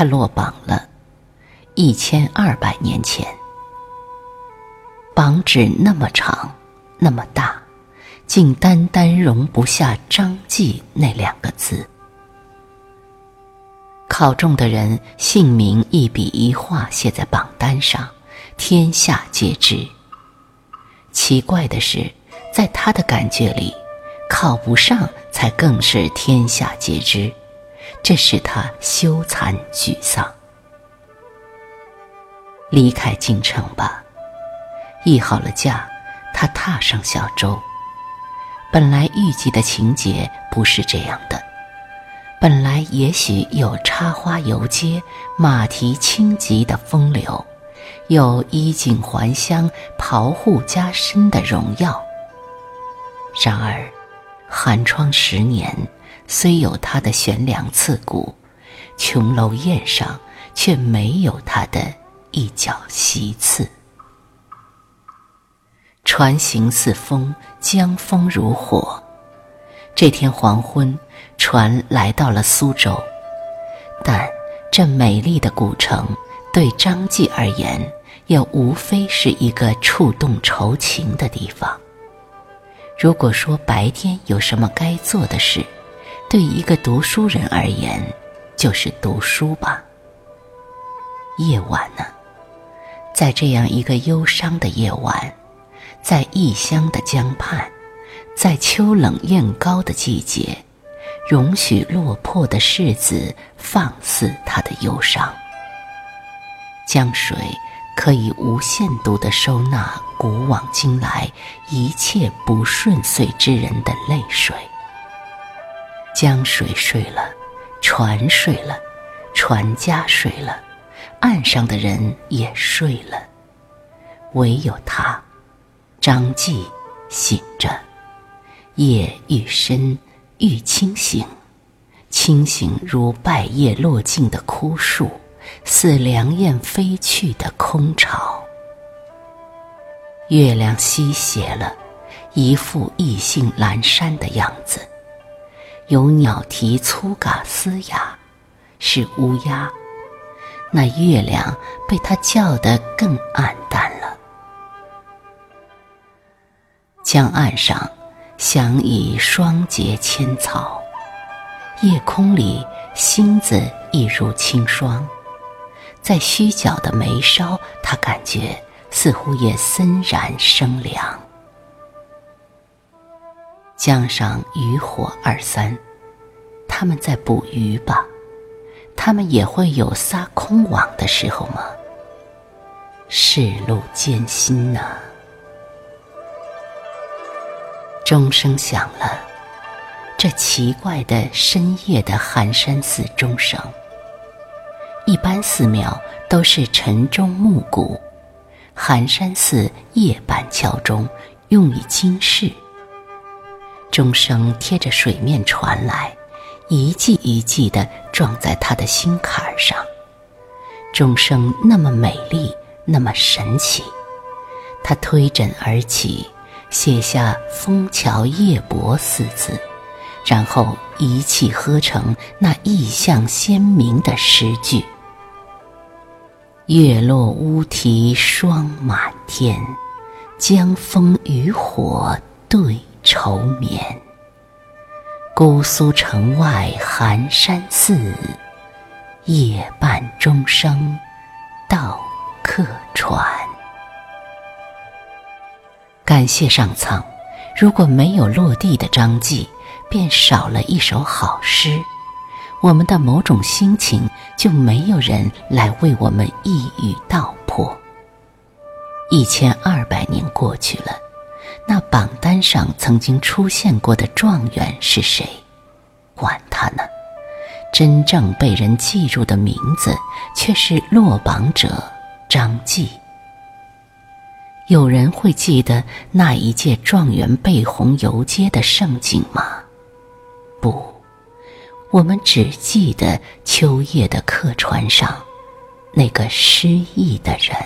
他落榜了，一千二百年前。榜纸那么长，那么大，竟单单容不下“张继”那两个字。考中的人姓名一笔一画写在榜单上，天下皆知。奇怪的是，在他的感觉里，考不上才更是天下皆知，这使他羞惭沮丧。离开京城吧，议好了价，他踏上小舟。本来预计的情节不是这样的。本来也许有插花游街、马蹄轻疾的风流，有衣锦还乡、袍户加身的荣耀。然而，寒窗十年，虽有他的悬梁刺股，琼楼宴上却没有他的一角席次。船行似风，江风如火。这天黄昏。船来到了苏州，但这美丽的古城对张继而言，也无非是一个触动愁情的地方。如果说白天有什么该做的事，对一个读书人而言，就是读书吧。夜晚呢，在这样一个忧伤的夜晚，在异乡的江畔，在秋冷雁高的季节。容许落魄的世子放肆他的忧伤。江水可以无限度地收纳古往今来一切不顺遂之人的泪水。江水睡了，船睡了，船家睡了，岸上的人也睡了，唯有他，张继醒着，夜愈深。愈清醒，清醒如败叶落尽的枯树，似凉雁飞去的空巢。月亮西斜了，一副意兴阑珊的样子。有鸟啼粗嘎嘶哑，是乌鸦。那月亮被它叫得更暗淡了。江岸上。想以霜结千草，夜空里星子一如清霜，在虚角的眉梢，他感觉似乎也森然生凉。江上渔火二三，他们在捕鱼吧？他们也会有撒空网的时候吗？世路艰辛呐。钟声响了，这奇怪的深夜的寒山寺钟声。一般寺庙都是晨钟暮鼓，寒山寺夜半敲钟，用以惊世。钟声贴着水面传来，一记一记的撞在他的心坎上。钟声那么美丽，那么神奇，他推枕而起。写下“枫桥夜泊”四字，然后一气呵成那意象鲜明的诗句：“月落乌啼霜满天，江枫渔火对愁眠。姑苏城外寒山寺，夜半钟声到客船。”感谢上苍，如果没有落地的张继，便少了一首好诗，我们的某种心情就没有人来为我们一语道破。一千二百年过去了，那榜单上曾经出现过的状元是谁？管他呢，真正被人记住的名字却是落榜者张继。有人会记得那一届状元背红游街的盛景吗？不，我们只记得秋夜的客船上那个失意的人。